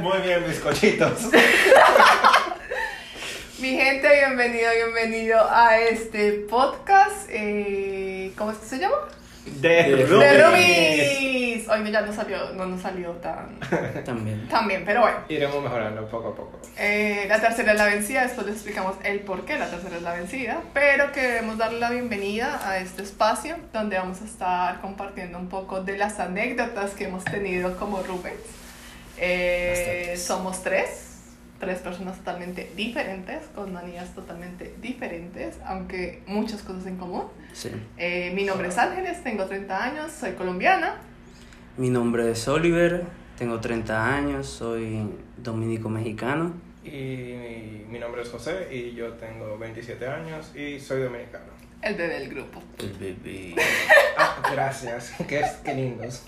Muy bien, bizcochitos. Mi gente, bienvenido, bienvenido a este podcast. Eh, ¿Cómo se llama? De Rubis. Hoy ya no salió, no nos salió tan, También. tan bien, pero bueno. Iremos mejorando poco a poco. Eh, la tercera es la vencida, después les explicamos el por qué la tercera es la vencida, pero queremos darle la bienvenida a este espacio donde vamos a estar compartiendo un poco de las anécdotas que hemos tenido como Rubens. Eh, somos tres, tres personas totalmente diferentes, con manías totalmente diferentes, aunque muchas cosas en común. Sí. Eh, mi nombre es Ángeles, tengo 30 años, soy colombiana. Mi nombre es Oliver, tengo 30 años, soy dominico-mexicano. Y mi nombre es José y yo tengo 27 años y soy dominicano. El bebé del grupo. El bebé. Ah, gracias. Qué, qué lindos.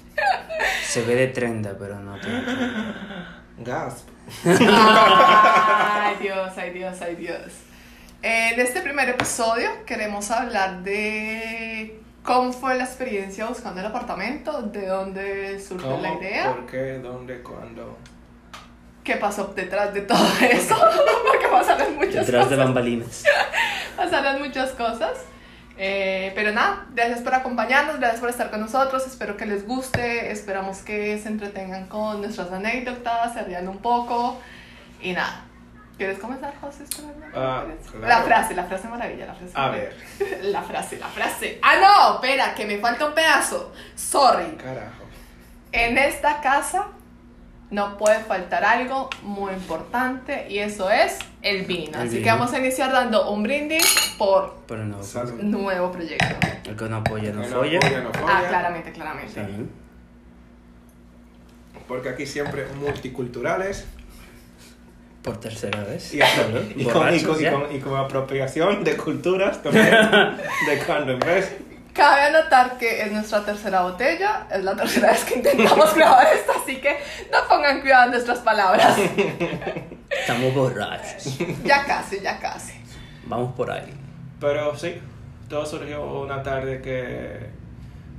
Se ve de 30, pero no tiene 30. Gasp. Ay Dios, ay Dios, ay Dios. En este primer episodio queremos hablar de cómo fue la experiencia buscando el apartamento, de dónde surgió la idea, ¿Por qué? ¿Dónde? ¿Cuándo? qué pasó detrás de todo eso, porque pasaron muchas Detrás de cosas. bambalinas. Pasaron muchas cosas. Eh, pero nada, gracias por acompañarnos, gracias por estar con nosotros, espero que les guste, esperamos que se entretengan con nuestras anécdotas, se rían un poco y nada. ¿Quieres comenzar, José? Ah, La claro. frase, la frase maravilla, la frase. A maravilla. ver. La frase, la frase. Ah, no, espera, que me falta un pedazo. Sorry. Carajo. En esta casa no puede faltar algo muy importante y eso es el vino. El Así que vino. vamos a iniciar dando un brindis por Pero no. Nuevo proyecto. El que no apoya no No folla. no Ah, claramente, claramente. Sí. Porque aquí siempre multiculturales Por tercera vez. y, Solo. y, con, y, con, y con apropiación de culturas también. de cuando en vez. Cabe anotar que es nuestra tercera botella, es la tercera vez que intentamos grabar esto, así que no pongan cuidado en nuestras palabras. Estamos borrachos. Ya casi, ya casi. Vamos por ahí. Pero sí, todo surgió una tarde que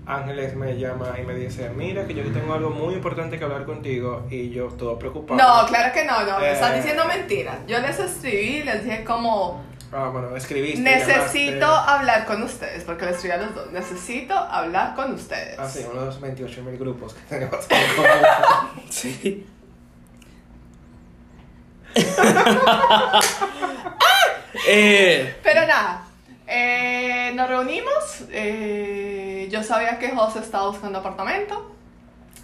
Ángeles me llama y me dice, mira que yo tengo algo muy importante que hablar contigo y yo todo preocupado. No, claro que no, no, me Eh. están diciendo mentiras. Yo les escribí, les dije como, Ah, bueno, escribiste. necesito llamaste. hablar con ustedes, porque les escribí a los dos, necesito hablar con ustedes. Ah, sí, uno de los 28 mil grupos que tenemos. Sí. eh, Pero nada, eh, nos reunimos. eh, yo sabía que José estaba buscando apartamento.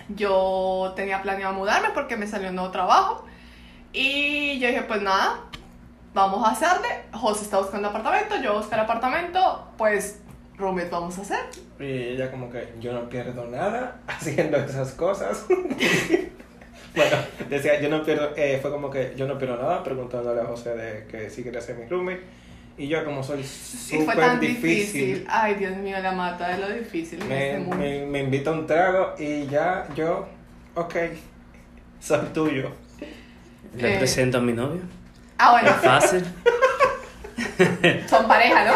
Yo tenía planeado mudarme porque me salió un nuevo trabajo. Y yo dije, pues nada, vamos a hacerle. José está buscando apartamento, yo voy a buscar apartamento. Pues, roommate vamos a hacer. Y ella como que yo no pierdo nada haciendo esas cosas. bueno, decía, yo no pierdo, eh, fue como que yo no pierdo nada preguntándole a José de que si quería ser mi roommate. Y yo como soy fue súper tan difícil, difícil. Ay, Dios mío, la mata de lo difícil me, este me, me invita a un trago y ya yo, ok, soy tuyo. le Eh. presento a mi novio. Ah, bueno, Fácil. son pareja, ¿no?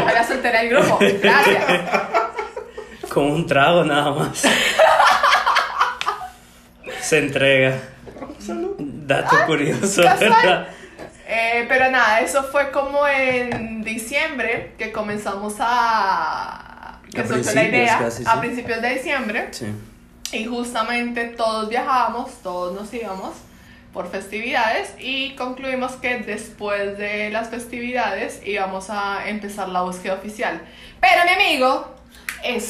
Ojalá soltera el grupo. Gracias. Con un trago nada más. Se entrega. Dato curioso, casual. ¿verdad? Eh, pero nada, eso fue como en diciembre que comenzamos a... que A surgió la idea, casi, a sí. principios de diciembre. Sí. Y justamente todos viajábamos, todos nos íbamos por festividades y concluimos que después de las festividades íbamos a empezar la búsqueda oficial. Pero mi amigo es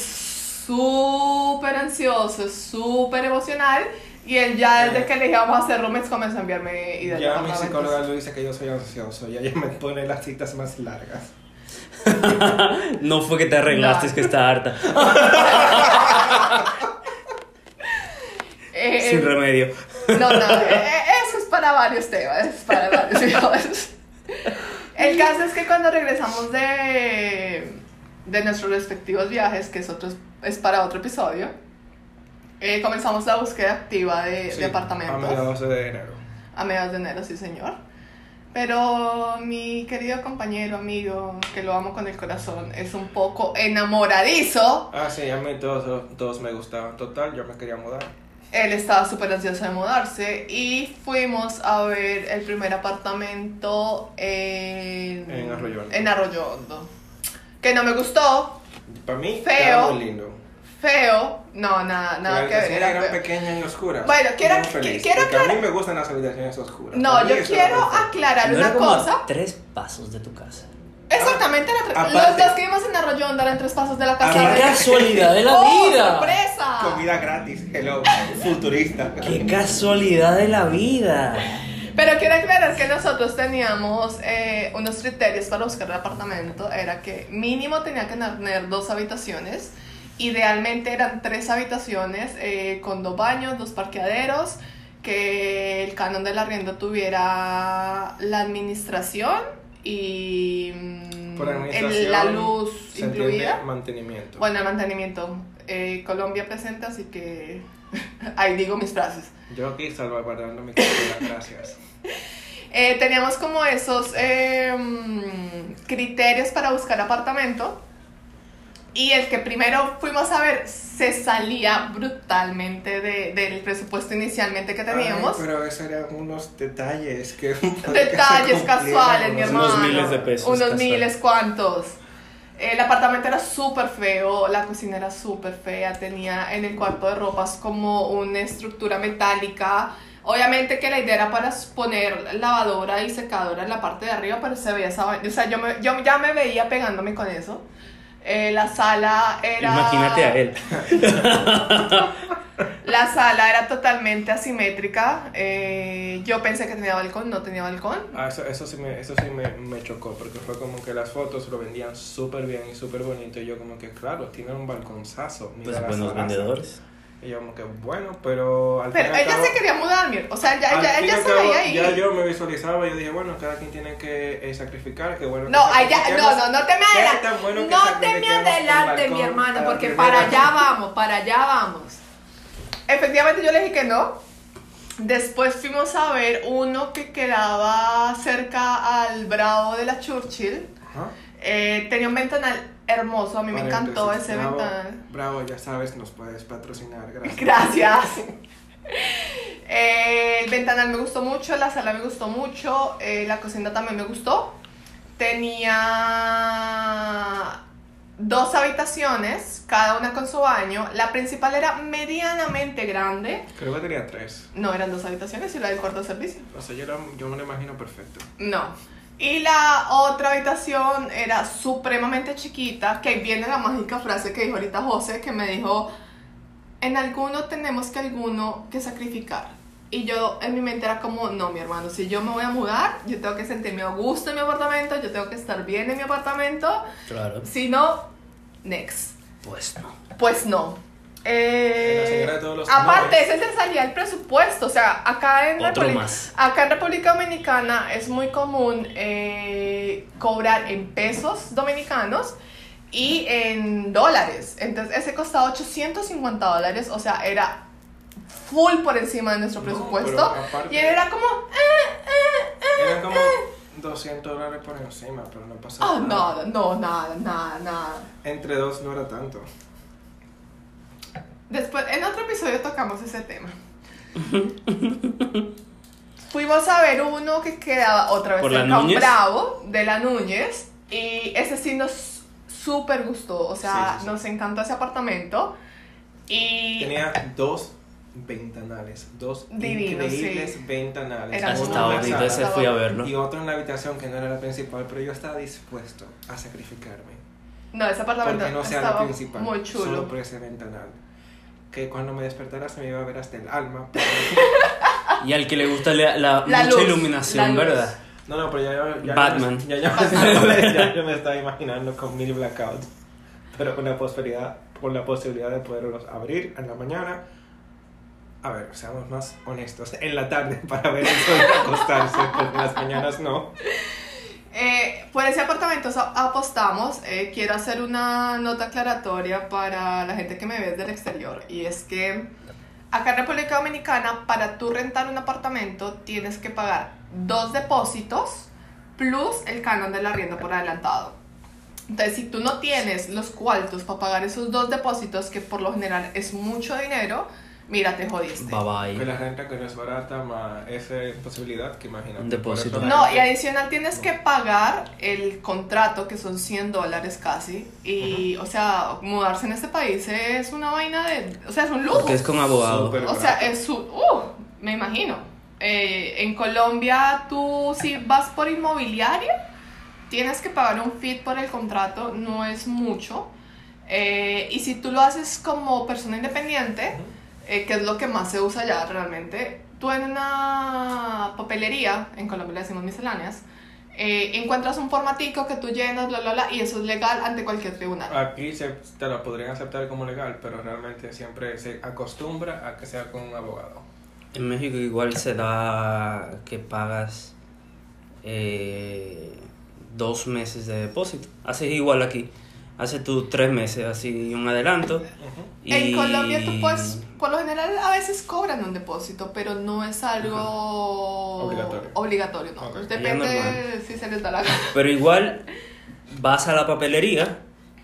súper ansioso, es súper emocional y él ya desde que le dijimos a hacer roommates comenzó a enviarme ideas. de Ya mi psicóloga lo dice que yo soy ansioso y ella me pone las citas más largas. No fue que te arreglaste, No. es que está harta. Eh, Sin eh, remedio. No, no, eh, para varios temas, para varios temas. El caso es que cuando regresamos de, de nuestros respectivos viajes, que es, otro, es para otro episodio, eh, comenzamos la búsqueda activa de, Sí, de apartamentos. A mediados de enero. A mediados de enero, sí, señor. Pero mi querido compañero, amigo, que lo amo con el corazón, es un poco enamoradizo. Ah, sí, a mí todos, todos me gustaban. Total, yo me quería mudar. Él estaba súper ansioso de mudarse y fuimos a ver el primer apartamento en, En Arroyo Hondo. en Arroyo Hondo. Que no me gustó, Para mí, Feo. muy lindo. feo, no, nada, nada que ver. era era feo. pequeña y oscura. Bueno, quiero- feliz, qui- quiero porque a aclarar- mí me gustan las habitaciones oscuras. No, yo quiero aclarar No una era como a cosa. tres pasos de tu casa. Exactamente, tres- los Aparte- dos que vimos en Arroyo Hondo eran tres pasos de la casa. ¡Qué de- casualidad de la ¡Oh, vida! sorpresa! Comida gratis, hello, futurista. ¡Qué casualidad de la vida! Pero quiero aclarar que nosotros teníamos eh, unos criterios para buscar el apartamento. Era que mínimo tenía que tener dos habitaciones. Idealmente eran tres habitaciones eh, con dos baños, dos parqueaderos. Que el canon del arriendo tuviera la administración y mm, el- la luz se incluida. mantenimiento. Bueno, el mantenimiento. Eh, Colombia presente, así que ahí digo mis frases. Yo aquí salvaguardando mi cultura, gracias. Eh, teníamos como esos eh, mm, criterios para buscar apartamento. Y el que primero fuimos a ver se salía brutalmente de- del presupuesto inicialmente que teníamos. Ay, pero esos eran unos detalles que... Detalles casuales, mi hermano. Unos miles de pesos Unos casuales. miles cuantos. El apartamento era súper feo, la cocina era súper fea, tenía en el cuarto de ropas como una estructura metálica. Obviamente que la idea era para poner lavadora y secadora en la parte de arriba, pero se veía esa. O sea, yo, me- yo ya me veía pegándome con eso. Eh, la sala era... Imagínate a él. La sala era totalmente asimétrica. eh, yo pensé que tenía balcón, no tenía balcón. Ah, eso, eso sí, me, eso sí me, me chocó, porque fue como que las fotos lo vendían súper bien y súper bonito. Y yo como que, claro, tiene un balconzazo. mira Pues buenos vendedores. Y yo como que, bueno, pero al Pero y ella cabo- se quería mudar, o sea, ya, ya, y ella se veía ahí. Ya yo me visualizaba, yo dije, bueno, cada quien tiene que eh, sacrificar, que bueno. No, que ya, no, no, no te me ¿Qué adelantes. bueno no te me sacrifiquemos el adelante, mi hermano, porque para allá vamos, para allá vamos. Efectivamente, yo le dije que no. Después fuimos a ver uno que quedaba cerca al Bravo de la Churchill. Eh, tenía un ventanal hermoso, a mí me encantó ese bravo, ventanal. Bravo, ya sabes, nos puedes patrocinar, gracias. Gracias. Eh, el ventanal me gustó mucho, la sala me gustó mucho, eh, la cocina también me gustó. Tenía dos habitaciones, cada una con su baño. La principal era medianamente grande. Creo que tenía tres. No, eran dos habitaciones y la del cuarto servicio. O sea, yo, la- yo me lo imagino perfecto. No. Y la otra habitación era supremamente chiquita, que viene la mágica frase que dijo ahorita José, que me dijo, en alguno tenemos que alguno que sacrificar. Y yo en mi mente era como, no, mi hermano, si yo me voy a mudar, yo tengo que sentirme a gusto en mi apartamento, yo tengo que estar bien en mi apartamento. Claro. Si no, next. Pues no. Pues no. Eh, La señora de todos los aparte, ese se salía el presupuesto. O sea, acá en, República- acá en República Dominicana es muy común eh, cobrar en pesos dominicanos y en dólares. Entonces, ese costaba 850 dólares. O sea, era full por encima de nuestro presupuesto. aparte- y él era como, eh, Eran como 200 dólares por encima, pero no pasa oh, nada, no, nada, nada, nada. Entre dos no era tanto. Después, en otro episodio tocamos ese tema. Fuimos a ver uno que quedaba otra vez ¿Por la un Núñez? Bravo, de la Núñez. Y ese sí nos súper gustó. O sea, Sí, sí, sí. nos encantó ese apartamento. Y Tenía dos ventanales, dos Divino, increíbles sí. ventanales. Era en la ahorita sala ese fui a verlo. Y otro en la habitación que no era la principal, pero yo estaba dispuesto a sacrificarme. no, ese apartamento Porque no sea la estaba principal, muy solo chulo. por ese ventanal. Que cuando me despertara se me iba a ver hasta el alma. pero- Y al que le gusta la, la- La mucha luz, iluminación, la luz. ¿verdad? No, no, pero ya, ya, ya Batman. Ya, ya, ya yo me estaba imaginando con mil blackouts. Pero con la posibilidad, con la posibilidad de poderlos abrir en la mañana. A ver, seamos más honestos. En la tarde para ver el sol acostarse, porque en las mañanas no. Por ese apartamento apostamos. Eh, quiero hacer una nota aclaratoria para la gente que me ve desde el exterior. Y es que acá en República Dominicana, para tú rentar un apartamento, tienes que pagar dos depósitos plus el canon del arriendo por adelantado. Entonces, si tú no tienes los cuartos para pagar esos dos depósitos, que por lo general es mucho dinero, mira, te jodiste. Bye Que bye. la renta que no es barata, más esa posibilidad que imagínate. Un depósito. No, y adicional tienes que pagar el contrato, que son 100 dólares casi. Y, o sea, mudarse en este país es una vaina de. O sea, es un lujo. Porque es con abogado. Súper. O sea, es su. Uh, me imagino. Eh, en Colombia, tú si vas por inmobiliaria, tienes que pagar un fee por el contrato, no es mucho. Eh, y si tú lo haces como persona independiente, eh, que es lo que más se usa ya realmente, tú en una papelería, en Colombia le decimos misceláneas, eh, encuentras un formatico que tú llenas, bla, bla, bla, y eso es legal ante cualquier tribunal. Aquí se, te lo podrían aceptar como legal, pero realmente siempre se acostumbra a que sea con un abogado. En México igual se da que pagas eh, dos meses de depósito. Haces igual aquí. Haces tú tres meses, así un adelanto. Y- En Colombia tú puedes, por lo general a veces cobran un depósito, pero no es algo Obligatorio. obligatorio, no. Depende si se les da la gana. Pero igual vas a la papelería,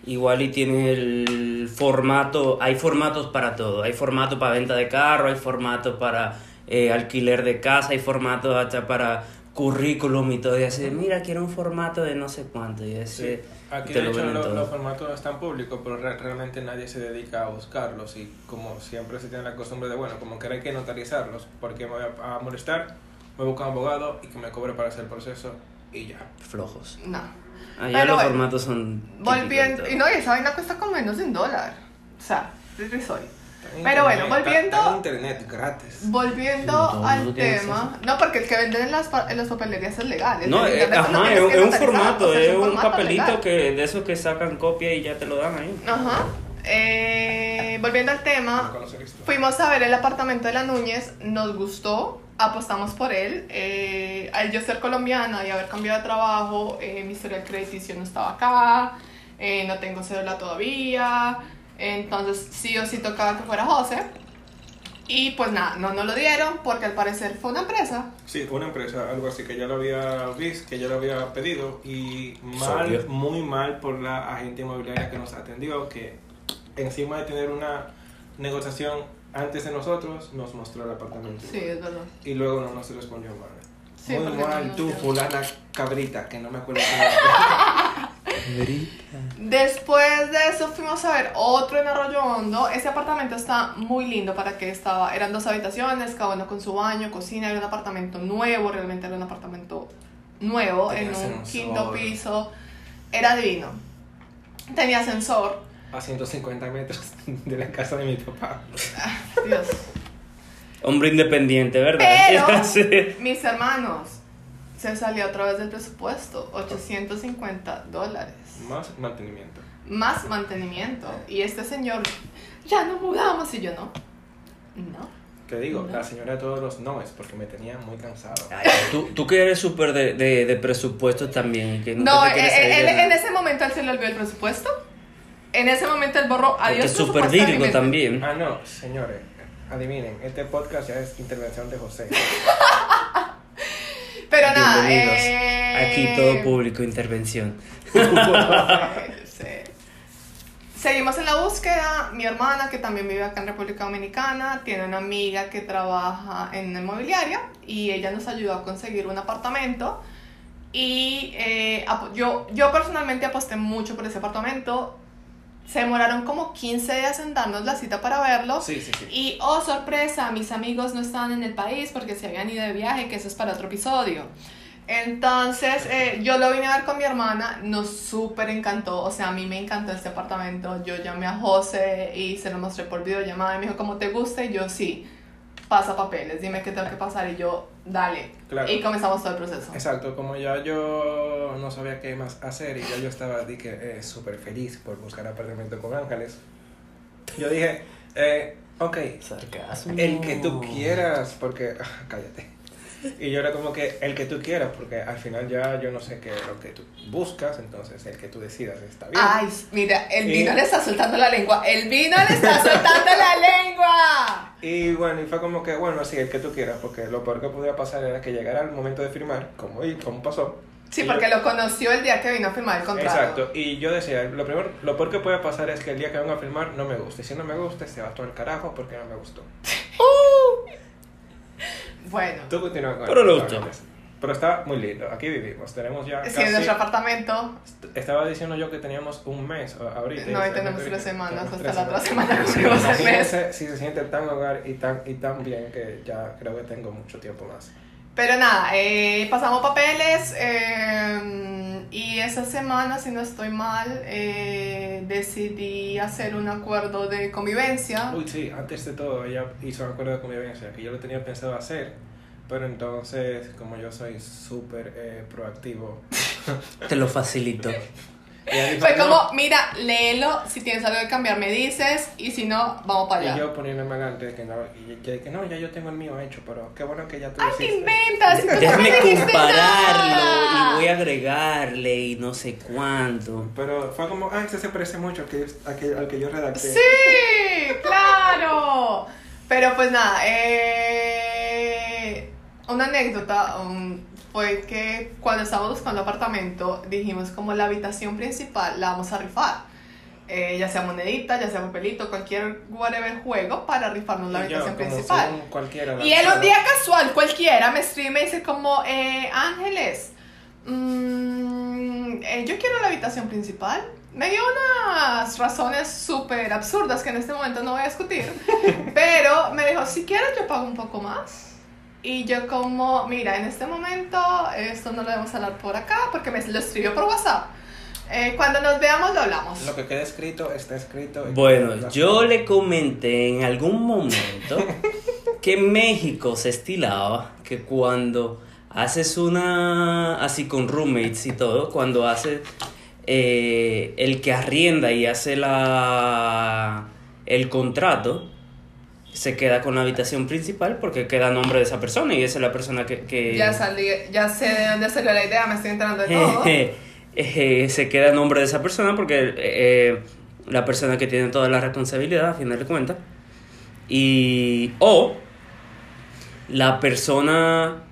igual y tienes el formato, hay formatos para todo, hay formato para venta de carro, hay formato para eh, alquiler de casa, hay formato hasta para currículum y todo, y así, mira, quiero un formato de no sé cuánto, y ese Sí. Aquí de hecho lo- los formatos están públicos, pero re- realmente nadie se dedica a buscarlos y como siempre se tiene la costumbre de, bueno, como que hay que notarizarlos, porque me voy a, a molestar, me busco un abogado y que me cobre para hacer el proceso y ya. flojos. No. Allá Pero los bueno, formatos son... Volviendo, y no, y esa vaina cuesta como menos de un dólar. O sea, es irrisorio. Está Pero bueno, volviendo- está en internet gratis. Volviendo No, no al tema. No, porque el que venden en las, en las papelerías es legal. el No, eh, no ajá, es, es un formato, es un formato papelito legal. que de esos que sacan copia y ya te lo dan ahí. Ajá. Eh, volviendo al No tema, esto. fuimos a ver el apartamento de la Núñez, nos gustó, apostamos por él. Eh, al yo ser colombiana y haber cambiado de trabajo, eh, mi historial crediticio no estaba acá, eh, no tengo cédula todavía, entonces sí o sí tocaba que fuera José. Y pues nada, no nos lo dieron porque al parecer fue una empresa. Sí, fue una empresa, algo así que ya lo había visto, que ya lo había pedido y mal, muy mal por la agente inmobiliaria que nos atendió, que encima de tener una negociación antes de nosotros, nos mostró el apartamento. Sí, es verdad. Y luego no nos respondió mal. Sí, muy no mal, nos tú, fulana cabrita, que no me acuerdo. Después de eso fuimos a ver otro en Arroyo Hondo. Ese apartamento está muy lindo para que estaba. Eran dos habitaciones, cada uno con su baño, cocina. Era un apartamento nuevo, realmente era un apartamento nuevo, Tenía en un quinto piso. Era divino. Tenía ascensor. a 150 metros de la casa de mi papá. Dios. Hombre independiente, ¿verdad? Pero, mis hermanos, se salió otra vez del presupuesto: 850 dólares. Más mantenimiento. más mantenimiento. Y este señor, ya no mudamos. Y yo no. No. Te digo, No. la señora de todos los noes, porque me tenía muy cansado. Ay, tú, tú que eres súper de, de, de presupuesto también. Que No, eh, eh, él- en ese momento él se le olvidó el presupuesto. En ese momento él borró adiós. es súper también. Ah, no, señores, adivinen, este podcast ya es intervención de José. Eh, Aquí todo público, intervención. sí. Seguimos en la búsqueda. Mi hermana, que también vive acá en República Dominicana, tiene una amiga que trabaja en una inmobiliaria y ella nos ayudó a conseguir un apartamento. Y eh, yo, yo personalmente aposté mucho por ese apartamento. Se demoraron como 15 días en darnos la cita para verlo. Sí, sí, sí. Y, oh sorpresa, mis amigos no estaban en el país porque se habían ido de viaje, que eso es para otro episodio. Entonces, eh, yo lo vine a ver con mi hermana, nos súper encantó, o sea, a mí me encantó este apartamento, yo llamé a José y se lo mostré por videollamada y me dijo, ¿cómo te gusta? Y yo, sí, pasa papeles, dime qué tengo que pasar y yo, dale. Claro. Y comenzamos todo el proceso. Exacto, como ya yo no sabía qué más hacer y ya yo estaba di que, eh, súper feliz por buscar apartamento con ángeles, yo dije, eh, ok, Sarcasmo. el que tú quieras, porque, ah, cállate. Y yo era como que el que tú quieras, porque al final ya yo no sé qué es lo que tú buscas, entonces el que tú decidas está bien. Ay, mira, el vino Eh. le está soltando la lengua, el vino le está soltando la lengua. Y bueno, y fue como que, bueno, sí, el que tú quieras, porque lo peor que podía pasar era que llegara el momento de firmar, como, y, como pasó. Sí, Y porque yo- lo conoció el día que vino a firmar el contrato. Exacto, y yo decía, lo primero, lo peor que puede pasar es que el día que venga a firmar no me guste. Si no me gusta, se va todo el carajo porque no me gustó. Bueno, Tú continúa con Pero le gustó. Pero está muy lindo, aquí vivimos, tenemos ya si casi... en nuestro apartamento Estaba diciendo yo que teníamos un mes ahorita. No, y y tenemos tres semanas, hasta tres la otra semana cumplimos el mes. Si se siente tan hogar y tan, y tan bien que ya creo que tengo mucho tiempo más. Pero nada, eh, pasamos papeles eh, y esa semana, si no estoy mal, eh, decidí hacer un acuerdo de convivencia. Uy, sí, antes de todo ella hizo un acuerdo de convivencia que yo lo tenía pensado hacer, pero entonces, como yo soy súper eh, proactivo, Te lo facilito. Fue "No". como, mira, léelo, si tienes algo que cambiar me dices y si no, vamos para Y allá. yo poniéndome adelante que no, y yo dije, no, ya yo tengo el mío hecho, pero qué bueno que ya tú ¡Ay, lo te hiciste". inventas! Tú no Déjame me dijiste compararlo nada. y voy a agregarle y no sé cuánto. Pero fue como, ah, este se parece mucho al que, al que, al que yo redacté. Sí, claro. Pero pues nada, eh, una anécdota um, fue que cuando estábamos buscando apartamento dijimos como la habitación principal la vamos a rifar. Eh, ya sea monedita, ya sea papelito, cualquier whatever juego para rifarnos la Y yo, habitación como principal. cualquiera Y él un día casual, cualquiera, me escribe y me dice como, eh, Ángeles, mm, eh, yo quiero la habitación principal. Me dio unas razones súper absurdas que en este momento no voy a discutir, pero me dijo, si quieres yo pago un poco más. Y yo como, mira, en este momento esto no lo debemos hablar por acá porque me lo escribió por WhatsApp. Eh, cuando nos veamos lo hablamos. Lo que queda escrito está escrito. Bueno, yo le comenté en algún momento que en México se estilaba que cuando haces una, así con roommates y todo, cuando haces eh, el que arrienda y hace la, el contrato, se queda con la habitación principal porque queda nombre de esa persona y esa es la persona que... que Ya salí, ya sé de dónde salió la idea, me estoy enterando de todo. eh, se queda nombre de esa persona porque eh, la persona que tiene toda la responsabilidad a final de cuentas y o la persona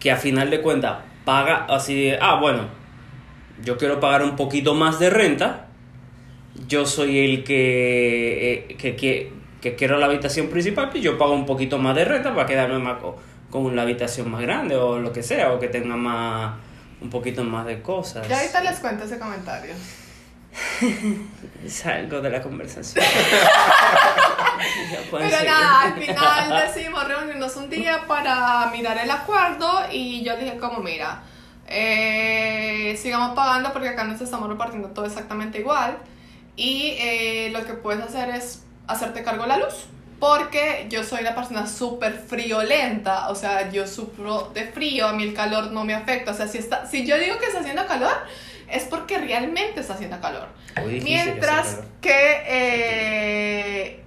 que a final de cuentas paga así de, ah bueno yo quiero pagar un poquito más de renta yo soy el que eh, que, que, que quiero la habitación principal y yo pago un poquito más de renta para quedarme más co- con la habitación más grande o lo que sea o que tenga más un poquito más de cosas Ya ahorita les cuento ese comentario. es algo de la conversación Pero seguir. nada, al final decidimos reunirnos un día para mirar el acuerdo y yo dije como, mira, eh, sigamos pagando porque acá nos estamos repartiendo todo exactamente igual y eh, lo que puedes hacer es hacerte cargo de la luz. Porque yo soy una persona súper friolenta, o sea, yo sufro de frío, a mí el calor no me afecta. O sea, si, está, si yo digo que está haciendo calor, es porque realmente está haciendo calor. Mientras calor. que eh,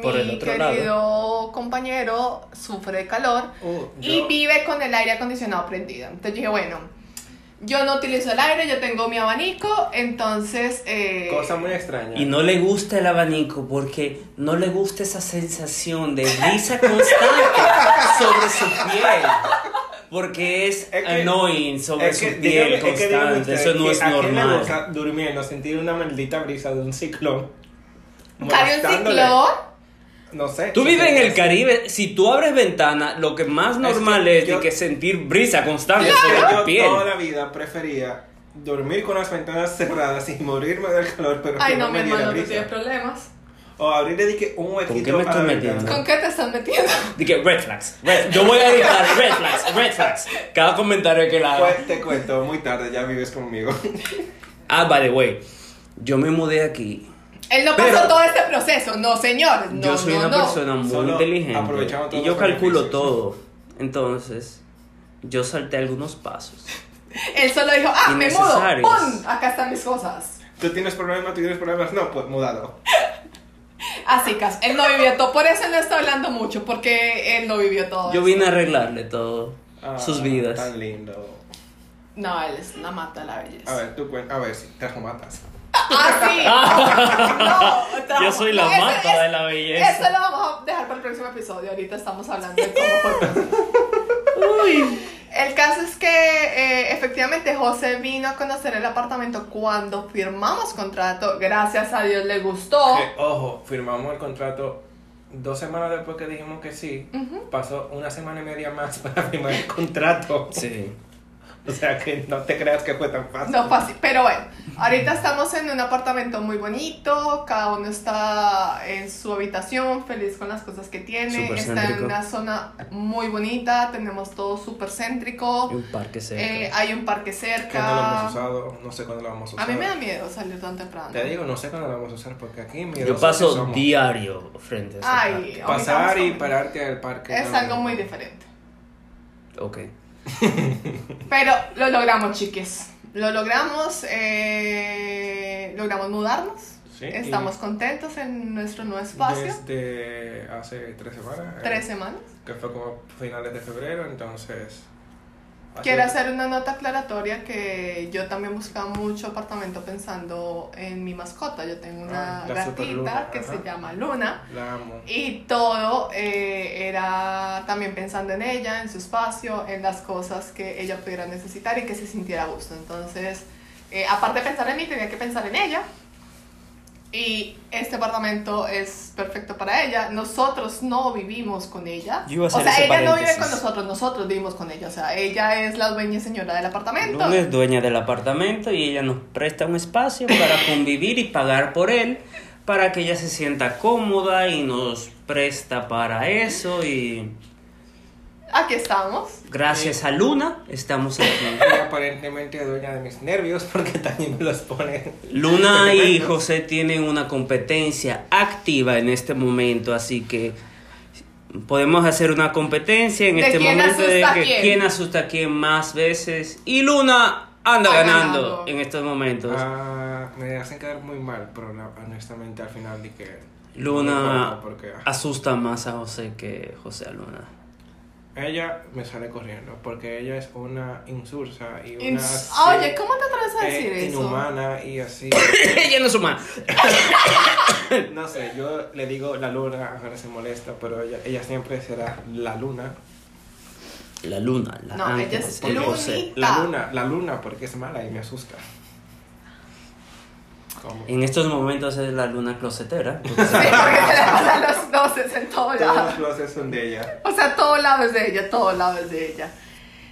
Por el mi otro querido compañero sufre de calor Uh, y vive con el aire acondicionado prendido. Entonces dije, bueno, yo no utilizo el aire, yo tengo mi abanico, entonces... eh, Cosa muy extraña. Y no le gusta el abanico porque no le gusta esa sensación de brisa constante sobre su piel. Porque es, Es que- annoying sobre Es su piel dígame, es que dígame constante. usted Eso no que es ¿a quién le normal. gusta durmiendo, sentir una maldita brisa de un ciclón. ¿Cae un ciclón? No sé. Tú vives en el. Caribe, si tú abres ventana, lo que más normal que es, yo- de que sentir brisa constante Yo sobre tu piel. toda la vida prefería dormir con las ventanas cerradas y morirme del calor, pero Ay, que no, no mi me diera hermano, tú brisa. tienes problemas. O abrirle di que un huequito ¿Con qué me estoy metiendo? ¿Con qué te estás metiendo? Dije, red flags. red- yo voy a editar red flags, red flags. Cada comentario que la haga. Pues te cuento, muy tarde, ya vives conmigo. Ah, by the way, yo me mudé aquí. Él no pasó Pero- todo este proceso, no, señor. No, yo soy no, una no. persona muy Solo inteligente y yo calculo beneficios. todo. Entonces, yo salté algunos pasos. Él solo dijo, ah, me mudo. ¡Pum! Acá están mis cosas. ¿Tú tienes problemas? ¿Tú tienes problemas? No, pues mudado. Así que él no vivió todo. Por eso él no está hablando mucho, porque él no vivió todo. Yo eso. vine a arreglarle todo, Ah, sus vidas. Tan lindo. No, él es la mata la belleza. A ver, tú cuenta. A ver si te lo matas. Ah, sí. No, Yo soy la mata de la belleza. Eso lo vamos a dejar para el próximo episodio. Ahorita estamos hablando de cómo fue. El caso es que eh, efectivamente José vino a conocer el apartamento cuando firmamos contrato. Gracias a Dios le gustó. Que, ojo, firmamos el contrato dos semanas después que dijimos que sí. Pasó una semana y media más para firmar el contrato. Sí. O sea que no te creas que fue tan fácil. No fácil, pero bueno, ahorita estamos en un apartamento muy bonito, cada uno está en su habitación, feliz con las cosas que tiene, Súper está en céntrico. una zona muy bonita, tenemos todo súper céntrico, Y un parque cerca. eh, hay un parque Que no lo hemos cerca. usado, no sé cuándo lo vamos a A usar. mí me da miedo salir tan temprano. Te digo, no sé cuándo lo vamos a usar porque aquí Yo miedosos paso diario frente a ese Ay, parque. Pasar y pararte al parque. Es no, algo muy diferente. Ok. Pero lo logramos, chiques. Lo logramos, eh, logramos mudarnos. Sí, Estamos contentos en nuestro nuevo espacio. Desde hace tres semanas. eh, Tres semanas. Que fue como finales de febrero, entonces. Quiero hacer una nota aclaratoria que yo también buscaba mucho apartamento pensando en mi mascota. Yo tengo una Ah, gatita que ajá. se llama Luna. La amo. Y todo eh, era también pensando en ella, en su espacio, en las cosas que ella pudiera necesitar y que se sintiera a gusto. Entonces, eh, aparte de pensar en mí, tenía que pensar en ella. Y este apartamento es perfecto para ella. Nosotros no vivimos con ella. O sea, ella no vive con nosotros, nosotros vivimos con ella. O sea, ella es la dueña y señora del apartamento. Luna es dueña del apartamento y ella nos presta un espacio para convivir y pagar por él para que ella se sienta cómoda y nos presta para eso y Aquí estamos. gracias a Luna estamos aquí. Y aparentemente dueña de mis nervios porque también me los pone. Luna y José tienen una competencia activa en este momento, así que podemos hacer una competencia en ¿De este momento de que quién? quién asusta a quién más veces y Luna anda ganando ganando. en estos momentos. Ah, me hacen quedar muy mal, pero no, honestamente al final di que. Luna no, porque asusta más a José que José a Luna. Ella me sale corriendo porque ella es una insursa y una. Ins- así, Oye, ¿cómo te atreves a decir eso? Inhumana y así. ella no es humana. no sé, yo le digo la luna, ahora se molesta, pero ella, ella siempre será la luna. La luna, la No, ella es de Luni. José. La luna, la luna porque es mala y me asusta. ¿Cómo? En estos momentos es la luna closetera. Sí, porque se le pasan los doces en todos Todos lados. los closets son de ella. O sea, todo lado es de ella, todo lado es de ella.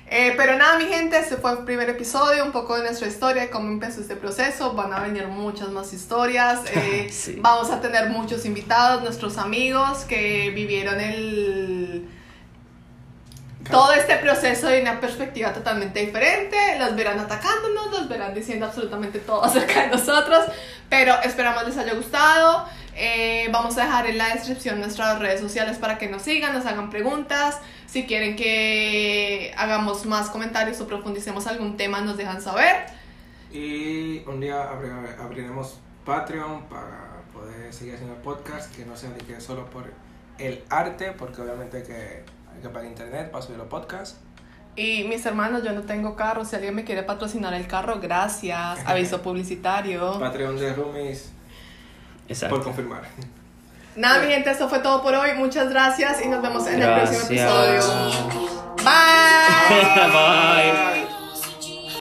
Eh, pero nada, mi gente, este fue el primer episodio, un poco de nuestra historia, de cómo empezó este proceso. Van a venir muchas más historias. eh, Sí. Vamos a tener muchos invitados, nuestros amigos que vivieron el todo este proceso de una perspectiva totalmente diferente. Los verán atacándonos, los verán diciendo absolutamente todo acerca de nosotros. Pero esperamos les haya gustado. Eh, vamos a dejar en la descripción nuestras redes sociales para que nos sigan, nos hagan preguntas. Si quieren que hagamos más comentarios o profundicemos algún tema, nos dejan saber. Y un día abri- abriremos Patreon para poder seguir haciendo podcast, que no sea de que solo por el arte, porque obviamente que hay que pagar internet para subir los podcasts. Y mis hermanos, yo no tengo carro. Si alguien me quiere patrocinar el carro, gracias. Aviso publicitario. Patreon de Roomies, Exacto. por confirmar. Nada, mi gente, esto fue todo por hoy. Muchas gracias y nos vemos en el próximo episodio. Bye. Bye.